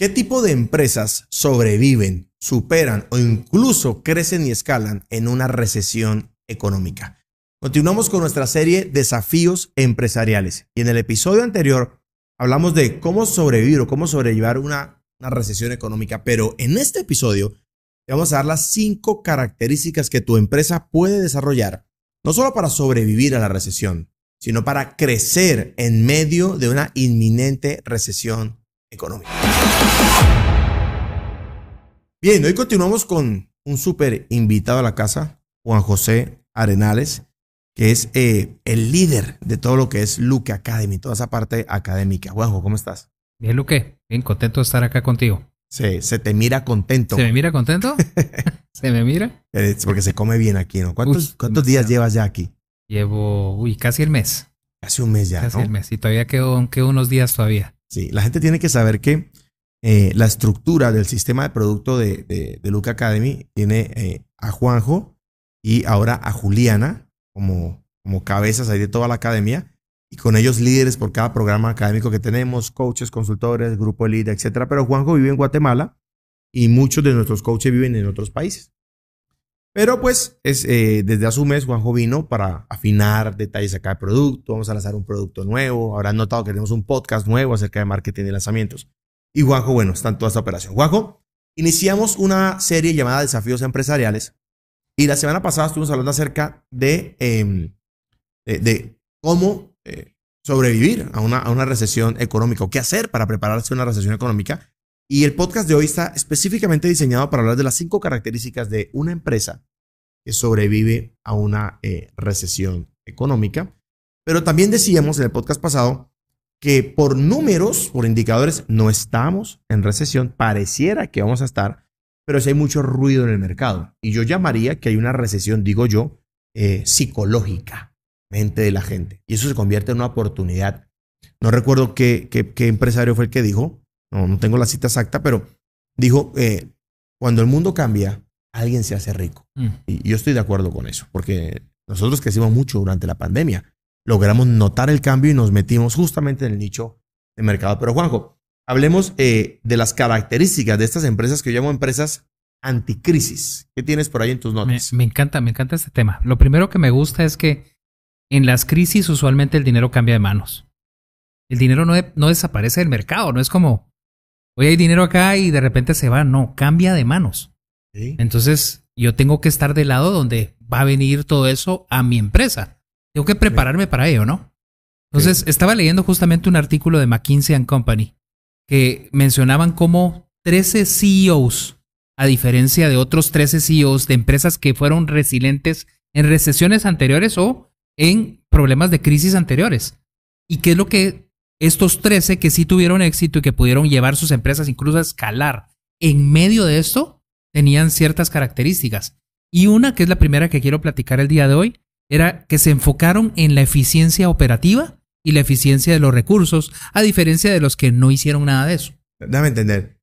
¿Qué tipo de empresas sobreviven, superan o incluso crecen y escalan en una recesión económica? Continuamos con nuestra serie Desafíos Empresariales. Y en el episodio anterior hablamos de cómo sobrevivir o cómo sobrellevar una, una recesión económica, pero en este episodio te vamos a dar las cinco características que tu empresa puede desarrollar, no solo para sobrevivir a la recesión, sino para crecer en medio de una inminente recesión económica. Bien, hoy continuamos con un súper invitado a la casa, Juan José Arenales, que es eh, el líder de todo lo que es Luque Academy, toda esa parte académica. Juanjo, ¿cómo estás? Bien, Luque, bien contento de estar acá contigo. Se, se te mira contento. ¿Se me mira contento? ¿Se me mira? Es porque se come bien aquí, ¿no? ¿Cuántos, Uy, cuántos días llevas ya aquí? Llevo, uy, casi el mes. Casi un mes ya, Casi ¿no? el mes. Y todavía quedo, quedo unos días todavía. Sí, la gente tiene que saber que eh, la estructura del sistema de producto de, de, de Luca Academy tiene eh, a Juanjo y ahora a Juliana como, como cabezas ahí de toda la academia y con ellos líderes por cada programa académico que tenemos, coaches, consultores, grupo elite, etcétera. Pero Juanjo vive en Guatemala y muchos de nuestros coaches viven en otros países. Pero pues es, eh, desde hace un mes Juanjo vino para afinar detalles acá de producto, vamos a lanzar un producto nuevo, habrán notado que tenemos un podcast nuevo acerca de marketing y lanzamientos. Y Juanjo, bueno, está en toda esta operación. Juanjo, iniciamos una serie llamada Desafíos Empresariales y la semana pasada estuvimos hablando acerca de, eh, de, de cómo eh, sobrevivir a una, a una recesión económica o qué hacer para prepararse a una recesión económica. Y el podcast de hoy está específicamente diseñado para hablar de las cinco características de una empresa que sobrevive a una eh, recesión económica. Pero también decíamos en el podcast pasado que por números, por indicadores, no estamos en recesión. Pareciera que vamos a estar, pero sí hay mucho ruido en el mercado. Y yo llamaría que hay una recesión, digo yo, eh, psicológica, mente de la gente. Y eso se convierte en una oportunidad. No recuerdo qué, empresario fue el que dijo, no, no tengo la cita exacta, pero dijo, eh, cuando el mundo cambia, alguien se hace rico. Mm. Y yo estoy de acuerdo con eso, porque nosotros crecimos mucho durante la pandemia. Logramos notar el cambio y nos metimos justamente en el nicho de mercado. Pero Juanjo, hablemos eh, de las características de estas empresas que yo llamo empresas anticrisis. ¿Qué tienes por ahí en tus Me, notas? me encanta, me encanta este tema. Lo primero que me gusta es que en las crisis usualmente el dinero cambia de manos. El dinero no, de- no desaparece del mercado, no es como, hoy hay dinero acá y de repente se va, no, cambia de manos. Sí. Entonces, yo tengo que estar del lado donde va a venir todo eso a mi empresa. Tengo que prepararme para ello, ¿no? Entonces, estaba leyendo justamente un artículo de McKinsey and Company que mencionaban cómo 13 CEOs, a diferencia de otros 13 CEOs de empresas que fueron resilientes en recesiones anteriores o en problemas de crisis anteriores. ¿Y qué es lo que estos 13 que sí tuvieron éxito y que pudieron llevar sus empresas incluso a escalar en medio de esto, tenían ciertas características. Y una, que es la primera que quiero platicar el día de hoy, era que se enfocaron en la eficiencia operativa y la eficiencia de los recursos, a diferencia de los que no hicieron nada de eso. Déjame entender.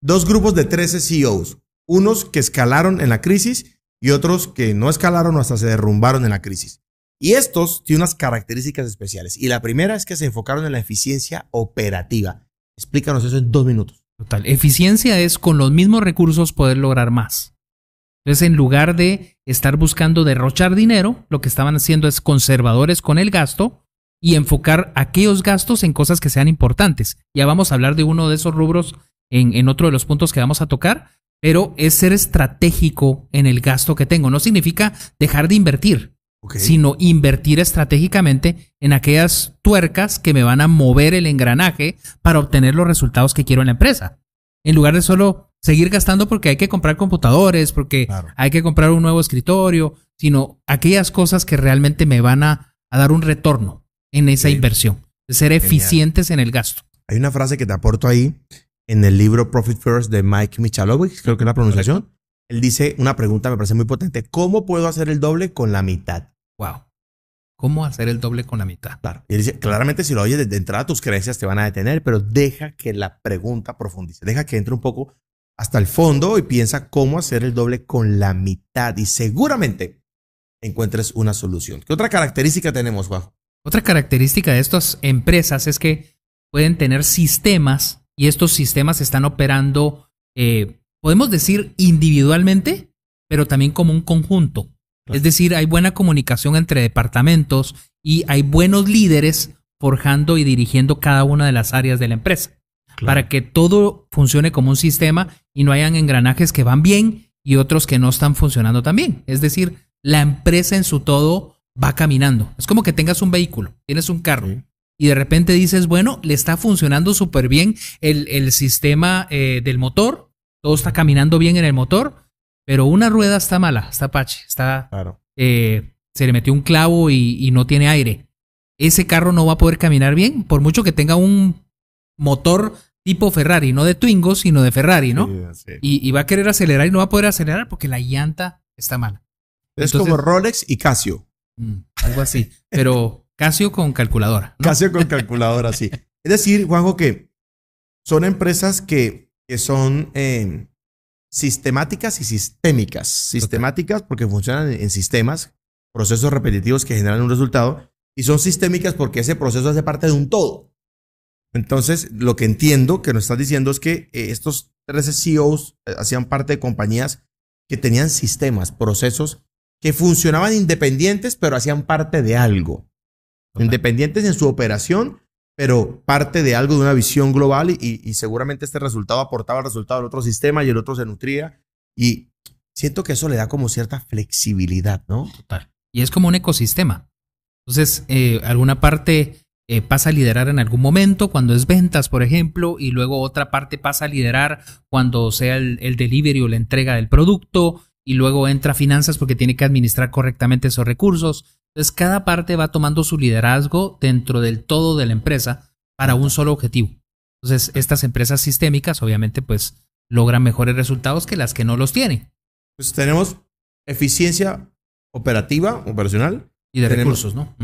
Dos grupos de 13 CEOs. Unos que escalaron en la crisis y otros que no escalaron o hasta se derrumbaron en la crisis. Y estos tienen unas características especiales. Y la primera es que se enfocaron en la eficiencia operativa. Explícanos eso en dos minutos. Total. Eficiencia es con los mismos recursos poder lograr más. Entonces, en lugar de estar buscando derrochar dinero, lo que estaban haciendo es conservadores con el gasto y enfocar aquellos gastos en cosas que sean importantes. Ya vamos a hablar de uno de esos rubros en, en otro de los puntos que vamos a tocar, pero es ser estratégico en el gasto que tengo. No significa dejar de invertir, Sino invertir estratégicamente en aquellas tuercas que me van a mover el engranaje para obtener los resultados que quiero en la empresa. En lugar de solo seguir gastando porque hay que comprar computadores, porque Claro. hay que comprar un nuevo escritorio, sino aquellas cosas que realmente me van a, a dar un retorno en esa inversión. De ser eficientes en el gasto. Hay una frase que te aporto ahí en el libro Profit First de Mike Michalowicz, creo que es la pronunciación. Él dice una pregunta, me parece muy potente. ¿Cómo puedo hacer el doble con la mitad? Wow. ¿Cómo hacer el doble con la mitad? Claro. Y dice, claramente si lo oyes desde entrada, tus creencias te van a detener, pero deja que la pregunta profundice. Deja que entre un poco hasta el fondo y piensa cómo hacer el doble con la mitad. Y seguramente encuentres una solución. ¿Qué otra característica tenemos, Juanjo? Otra característica de estas empresas es que pueden tener sistemas y estos sistemas están operando, eh, podemos decir individualmente, pero también como un conjunto. Es decir, hay buena comunicación entre departamentos y hay buenos líderes forjando y dirigiendo cada una de las áreas de la empresa para que todo funcione como un sistema y no hayan engranajes que van bien y otros que no están funcionando tan bien. Es decir, la empresa en su todo va caminando. Es como que tengas un vehículo, tienes un carro y de repente dices, bueno, le está funcionando súper bien el, sistema eh, del motor, todo está caminando bien en el motor, pero una rueda está mala, está pache, está... Eh, se le metió un clavo y, y no tiene aire. Ese carro no va a poder caminar bien, por mucho que tenga un motor tipo Ferrari, no de Twingo, sino de Ferrari, ¿no? Y, va a querer acelerar y no va a poder acelerar porque la llanta está mala. Es como Rolex y Casio. Mm, algo así, pero Casio con calculadora. Casio con calculadora, sí. Es decir, Juanjo, que son empresas que, que son eh, sistemáticas y sistémicas. Sistemáticas porque funcionan en sistemas, procesos repetitivos que generan un resultado, y son sistémicas porque ese proceso hace parte de un todo. Entonces, lo que entiendo que nos estás diciendo es que eh, estos 13 CEOs eh, hacían parte de compañías que tenían sistemas, procesos que funcionaban independientes, pero hacían parte de algo. Independientes en su operación, pero parte de algo, de una visión global y, seguramente este resultado aportaba el resultado del otro sistema y el otro se nutría. Y siento que eso le da como cierta flexibilidad, ¿no? Total. Y es como un ecosistema. Entonces, eh, alguna parte eh, pasa a liderar en algún momento, cuando es ventas, por ejemplo, y luego otra parte pasa a liderar cuando sea el, delivery o la entrega del producto, y luego entra finanzas porque tiene que administrar correctamente esos recursos. Entonces, cada parte va tomando su liderazgo dentro del todo de la empresa para un solo objetivo. Entonces, estas empresas sistémicas, obviamente, pues logran mejores resultados que las que no los tienen. Pues tenemos eficiencia operativa, operacional. Y de recursos, ¿no?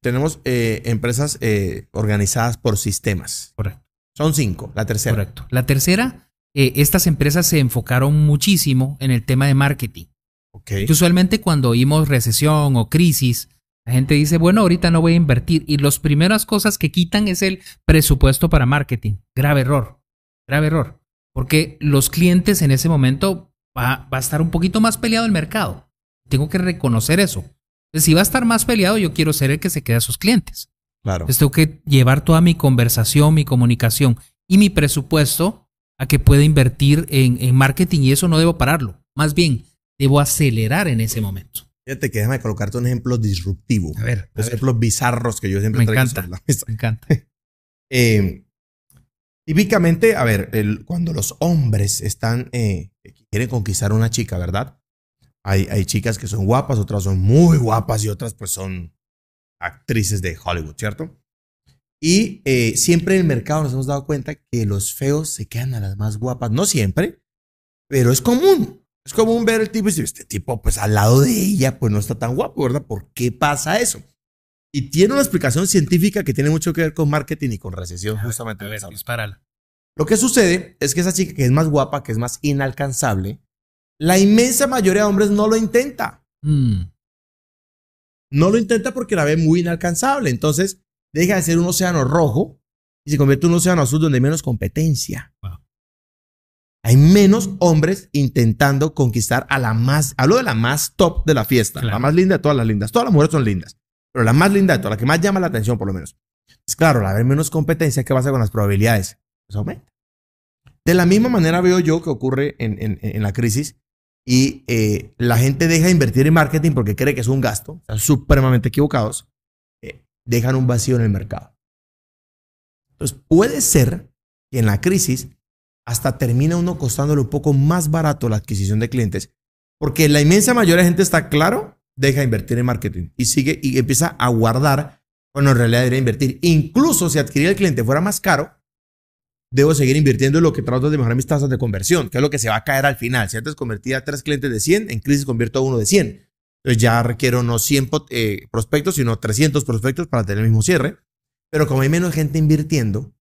tenemos eh, empresas eh, organizadas por sistemas. Correcto. Son cinco. La tercera. Correcto. La tercera, eh, estas empresas se enfocaron muchísimo en el tema de marketing. Okay. usualmente cuando oímos recesión o crisis, la gente dice, bueno, ahorita no voy a invertir. Y las primeras cosas que quitan es el presupuesto para marketing. Grave error. Grave error. Porque los clientes en ese momento va, va a estar un poquito más peleado el mercado. Tengo que reconocer eso si va a estar más peleado, yo quiero ser el que se quede a sus clientes. Claro. Entonces tengo que llevar toda mi conversación, mi comunicación y mi presupuesto a que pueda invertir en, marketing y eso no debo pararlo. Más bien, debo acelerar en ese momento. Fíjate que déjame colocarte un ejemplo disruptivo. A ver. Los ejemplos bizarros que yo siempre me encanta, Me encanta. Eh, típicamente, a ver, cuando los hombres están, eh, quieren conquistar a una chica, ¿verdad? Hay, chicas que son guapas, otras son muy guapas y otras pues son actrices de Hollywood, ¿cierto? Y eh, siempre en el mercado nos hemos dado cuenta que los feos se quedan a las más guapas. No siempre, pero es común. Es común ver el tipo y decir, este tipo pues al lado de ella pues no está tan guapo, ¿verdad? ¿Por qué pasa eso? Y tiene una explicación científica que tiene mucho que ver con marketing y con recesión, justamente. A ver, Lo que sucede es que esa chica que es más guapa, que es más inalcanzable, la inmensa mayoría de hombres no lo intenta. Mm. No lo intenta porque la ve muy inalcanzable. Entonces, deja de ser un océano rojo y se convierte en un océano azul donde hay menos competencia. Hay menos hombres intentando conquistar a la más, hablo de la más top de la fiesta, la más linda de todas las lindas. Todas las mujeres son lindas, pero la más linda de todas, la que más llama la atención por lo menos. Es claro, al haber menos competencia, ¿qué pasa con las probabilidades? Pues aumenta. De la misma manera veo yo que ocurre en, en la crisis y eh, la gente deja de invertir en marketing porque cree que es un gasto, están supremamente equivocados, eh, dejan un vacío en el mercado. Entonces puede ser que en la crisis hasta termina uno costándole un poco más barato la adquisición de clientes, porque la inmensa mayoría de gente está claro, deja de invertir en marketing y sigue y empieza a guardar cuando en realidad debería invertir. Incluso si adquirir el cliente fuera más caro, debo seguir invirtiendo en lo que trato de mejorar mis tasas de conversión, que es lo que se va a caer al final. Si antes convertía a tres clientes de 100, en crisis convierto a uno de 100. Entonces ya requiero no 100 eh, prospectos, sino 300 prospectos para tener el mismo cierre. Pero como hay menos gente invirtiendo,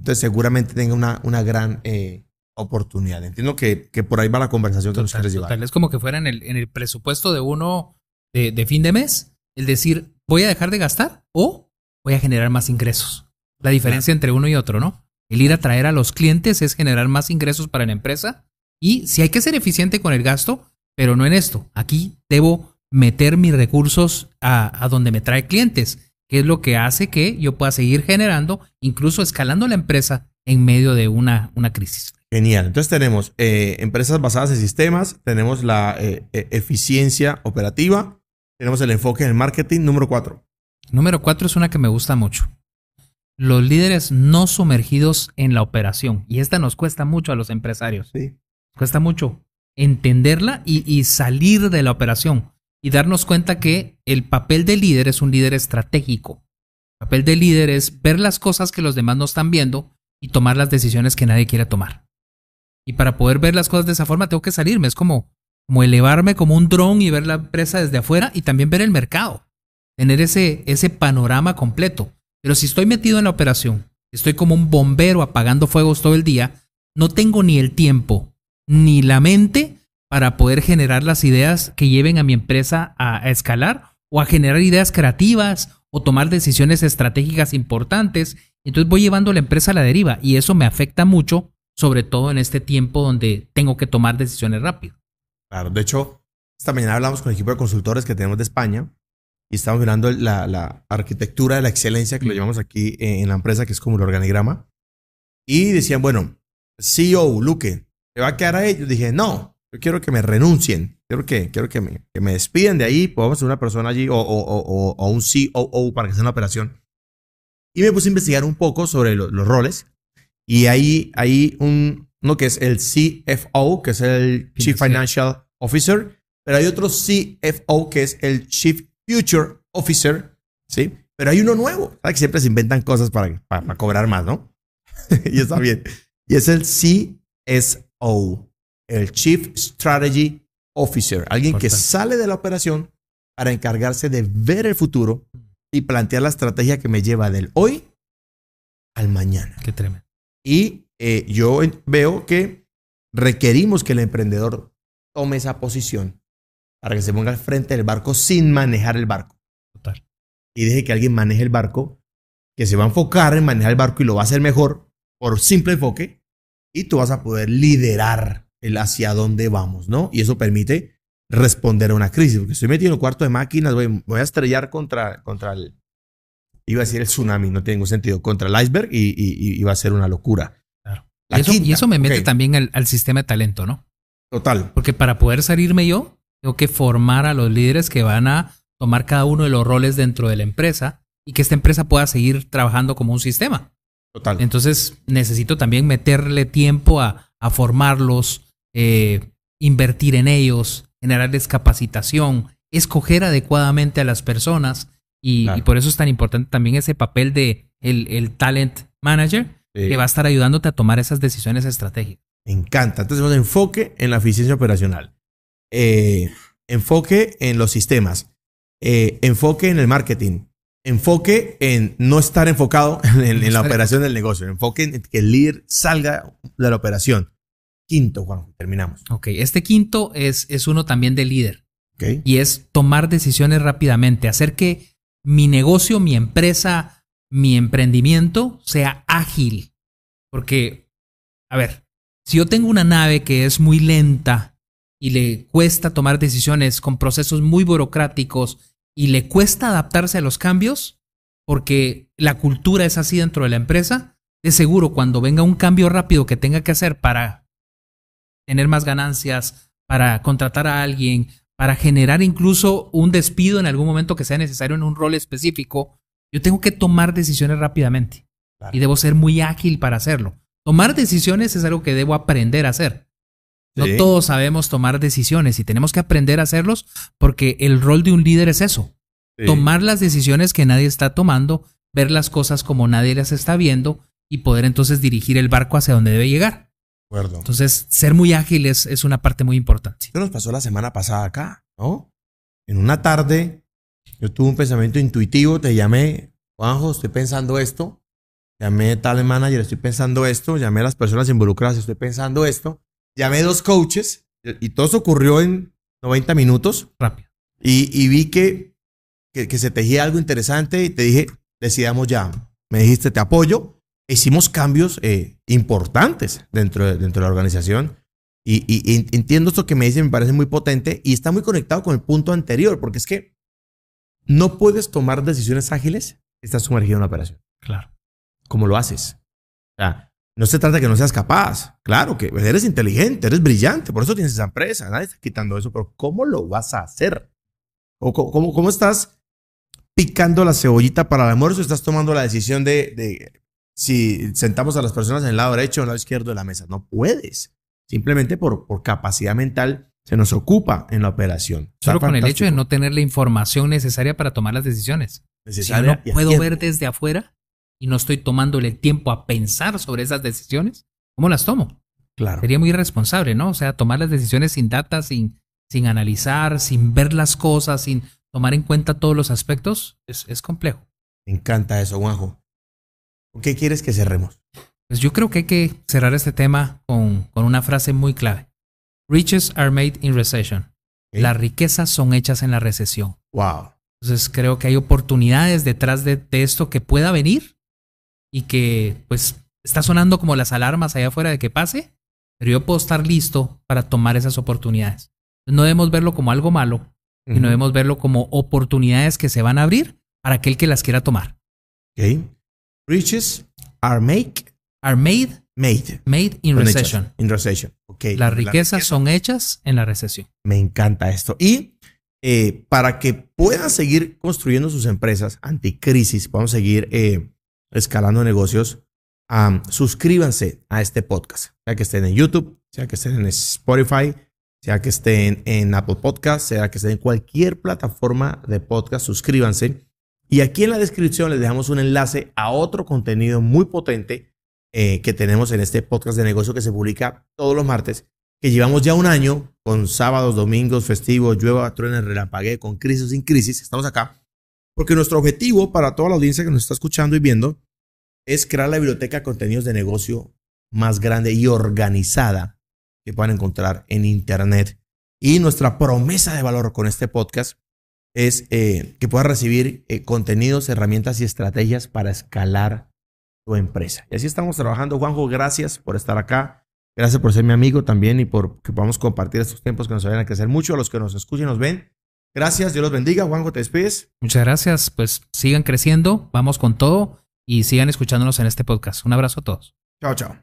entonces seguramente tenga una, una gran eh, oportunidad. Entiendo que, que, por ahí va la conversación que nos quieres llevar. Es como que fuera en el, en el presupuesto de uno de, de fin de mes, el decir, voy a dejar de gastar o voy a generar más ingresos. La diferencia entre uno y otro, ¿no? El ir a traer a los clientes es generar más ingresos para la empresa. Y si hay que ser eficiente con el gasto, pero no en esto. Aquí debo meter mis recursos a, donde me trae clientes, que es lo que hace que yo pueda seguir generando, incluso escalando la empresa en medio de una, una crisis. Genial. Entonces tenemos eh, empresas basadas en sistemas, tenemos la eh, e, eficiencia operativa, tenemos el enfoque en el marketing. Número cuatro. Número cuatro es una que me gusta mucho. Los líderes no sumergidos en la operación. Y esta nos cuesta mucho a los empresarios. Sí. Cuesta mucho entenderla y, y salir de la operación y darnos cuenta que el papel del líder es un líder estratégico. El papel del líder es ver las cosas que los demás no están viendo y tomar las decisiones que nadie quiere tomar. Y para poder ver las cosas de esa forma tengo que salirme. Es como, como elevarme como un dron y ver la empresa desde afuera y también ver el mercado. Tener ese, ese panorama completo. Pero si estoy metido en la operación, estoy como un bombero apagando fuegos todo el día, no tengo ni el tiempo ni la mente para poder generar las ideas que lleven a mi empresa a, escalar o a generar ideas creativas o tomar decisiones estratégicas importantes. Entonces voy llevando la empresa a la deriva y eso me afecta mucho sobre todo en este tiempo donde tengo que tomar decisiones rápido. Claro, de hecho, esta mañana hablamos con el equipo de consultores que tenemos de España y estamos mirando la, arquitectura de la excelencia que lo llamamos aquí en la empresa, que es como el organigrama. Y decían, bueno, CEO, Luque, ¿te va a quedar a ellos? Dije, no, yo quiero que me renuncien, quiero que, quiero que, me, que me despiden de ahí, podemos ser una persona allí o, o, o, un COO para que sea una operación. Y me puse a investigar un poco sobre los roles y ahí hay un, uno que es el CFO, que es el Chief Financial Officer, pero hay otro CFO que es el Chief Future Officer, ¿sí? Pero hay uno nuevo, ¿sabes? Que siempre se inventan cosas para, para, cobrar más, ¿no? y está bien. Y es el CSO, el Chief Strategy Officer, alguien que sale de la operación para encargarse de ver el futuro y plantear la estrategia que me lleva del hoy al mañana. Qué tremendo. Y eh, yo veo que requerimos que el emprendedor tome esa posición para que se ponga al frente del barco sin manejar el barco. Total. Y deje que alguien maneje el barco, que se va a enfocar en manejar el barco y lo va a hacer mejor por simple enfoque, y tú vas a poder liderar el hacia dónde vamos, ¿no? Y eso permite responder a una crisis, porque estoy metido en un cuarto de máquinas, voy, voy a estrellar contra, contra el, iba a decir el tsunami, no tiene ningún sentido, contra el iceberg y, iba a ser una locura. Claro. Y eso, me mete también al, sistema de talento, ¿no? Total. Porque para poder salirme yo, tengo que formar a los líderes que van a tomar cada uno de los roles dentro de la empresa y que esta empresa pueda seguir trabajando como un sistema. Total. Entonces necesito también meterle tiempo a, formarlos, eh, invertir en ellos, generarles capacitación, escoger adecuadamente a las personas. Y, por eso es tan importante también ese papel de el, talent manager que va a estar ayudándote a tomar esas decisiones estratégicas. Me encanta. Entonces, tenemos enfoque en la eficiencia operacional, eh, enfoque en los sistemas, eh, enfoque en el marketing, enfoque en no estar enfocado en, la operación del negocio, enfoque en que el líder salga de la operación. Quinto, Juan, terminamos. Ok, este quinto es, es uno también de líder. Okay. Y es tomar decisiones rápidamente, hacer que mi negocio, mi empresa, mi emprendimiento sea ágil. Porque, a ver, si yo tengo una nave que es muy lenta y le cuesta tomar decisiones con procesos muy burocráticos y le cuesta adaptarse a los cambios, porque la cultura es así dentro de la empresa, de seguro cuando venga un cambio rápido que tenga que hacer para tener más ganancias, para contratar a alguien, para generar incluso un despido en algún momento que sea necesario en un rol específico, yo tengo que tomar decisiones rápidamente. Y debo ser muy ágil para hacerlo. Tomar decisiones es algo que debo aprender a hacer. No todos sabemos tomar decisiones y tenemos que aprender a hacerlos porque el rol de un líder es eso. Tomar las decisiones que nadie está tomando, ver las cosas como nadie las está viendo y poder entonces dirigir el barco hacia donde debe llegar. Entonces, ser muy ágil es, es una parte muy importante. Esto nos pasó la semana pasada acá, ¿no? En una tarde, yo tuve un pensamiento intuitivo, te llamé, Juanjo, estoy pensando esto. Llamé a tal manager, estoy pensando esto. Llamé a las personas involucradas, estoy pensando esto. Llamé a dos coaches y todo eso ocurrió en 90 minutos. Rápido. Y, y vi que, que, que, se tejía algo interesante y te dije, decidamos ya. Me dijiste, te apoyo hicimos cambios eh, importantes dentro de, dentro de la organización. Y, y- y entiendo esto que me dice, me parece muy potente y está muy conectado con el punto anterior, porque es que no puedes tomar decisiones ágiles si estás sumergido en una operación. Claro. ¿Cómo lo haces? O sea, no se trata de que no seas capaz. Claro que eres inteligente, eres brillante, por eso tienes esa empresa. Nadie está quitando eso, pero ¿cómo lo vas a hacer? ¿O cómo, cómo estás picando la cebollita para el almuerzo? ¿Estás tomando la decisión de, de si sentamos a las personas en el lado derecho o en el lado izquierdo de la mesa? No puedes. Simplemente por, por capacidad mental se nos ocupa en la operación. Está Solo con el hecho de no tener la información necesaria para tomar las decisiones. Si yo Necesaria no puedo ver desde afuera y no estoy tomándole el tiempo a pensar sobre esas decisiones, ¿cómo las tomo? Claro. Sería muy irresponsable, ¿no? O sea, tomar las decisiones sin data, sin, sin analizar, sin ver las cosas, sin tomar en cuenta todos los aspectos, es, es complejo. Me encanta eso, Juanjo. ¿Con qué quieres que cerremos? Pues yo creo que hay que cerrar este tema con, con una frase muy clave. Riches are made in recession. Las riquezas son hechas en la recesión. Wow. Entonces creo que hay oportunidades detrás de, de esto que pueda venir y que pues está sonando como las alarmas allá afuera de que pase, pero yo puedo estar listo para tomar esas oportunidades. No debemos verlo como algo malo, sino debemos verlo como oportunidades que se van a abrir para aquel que las quiera tomar. Ok. Riches are make, Are made, made. made in Son hechas recession. In recession. Ok. Las riquezas son hechas en la recesión. Me encanta esto. Y eh, para que puedan seguir construyendo sus empresas anticrisis, podamos seguir eh, escalando negocios, am, suscríbanse a este podcast. Sea que estén en YouTube, sea que estén en Spotify, sea que estén en Apple Podcast, sea que estén en cualquier plataforma de podcast, suscríbanse. Y aquí en la descripción les dejamos un enlace a otro contenido muy potente eh, que tenemos en este podcast de negocio que se publica todos los martes que llevamos ya un año con sábados, domingos, festivos, llueva, truene, relampaguee, con crisis o sin crisis. Estamos acá porque nuestro objetivo para toda la audiencia que nos está escuchando y viendo es crear la biblioteca de contenidos de negocio más grande y organizada que puedan encontrar en Internet. Y nuestra promesa de valor con este podcast es eh, que puedas recibir eh, contenidos, herramientas y estrategias para escalar tu empresa. Y así estamos trabajando. Juanjo, gracias por estar acá. Gracias por ser mi amigo también y por que podamos compartir estos tiempos que nos vayan a crecer mucho. A los que nos escuchen nos ven. Gracias, Dios los bendiga. Juanjo, te despides. Muchas gracias. Pues sigan creciendo, vamos con todo y sigan escuchándonos en este podcast. Un abrazo a todos. Chao, chao.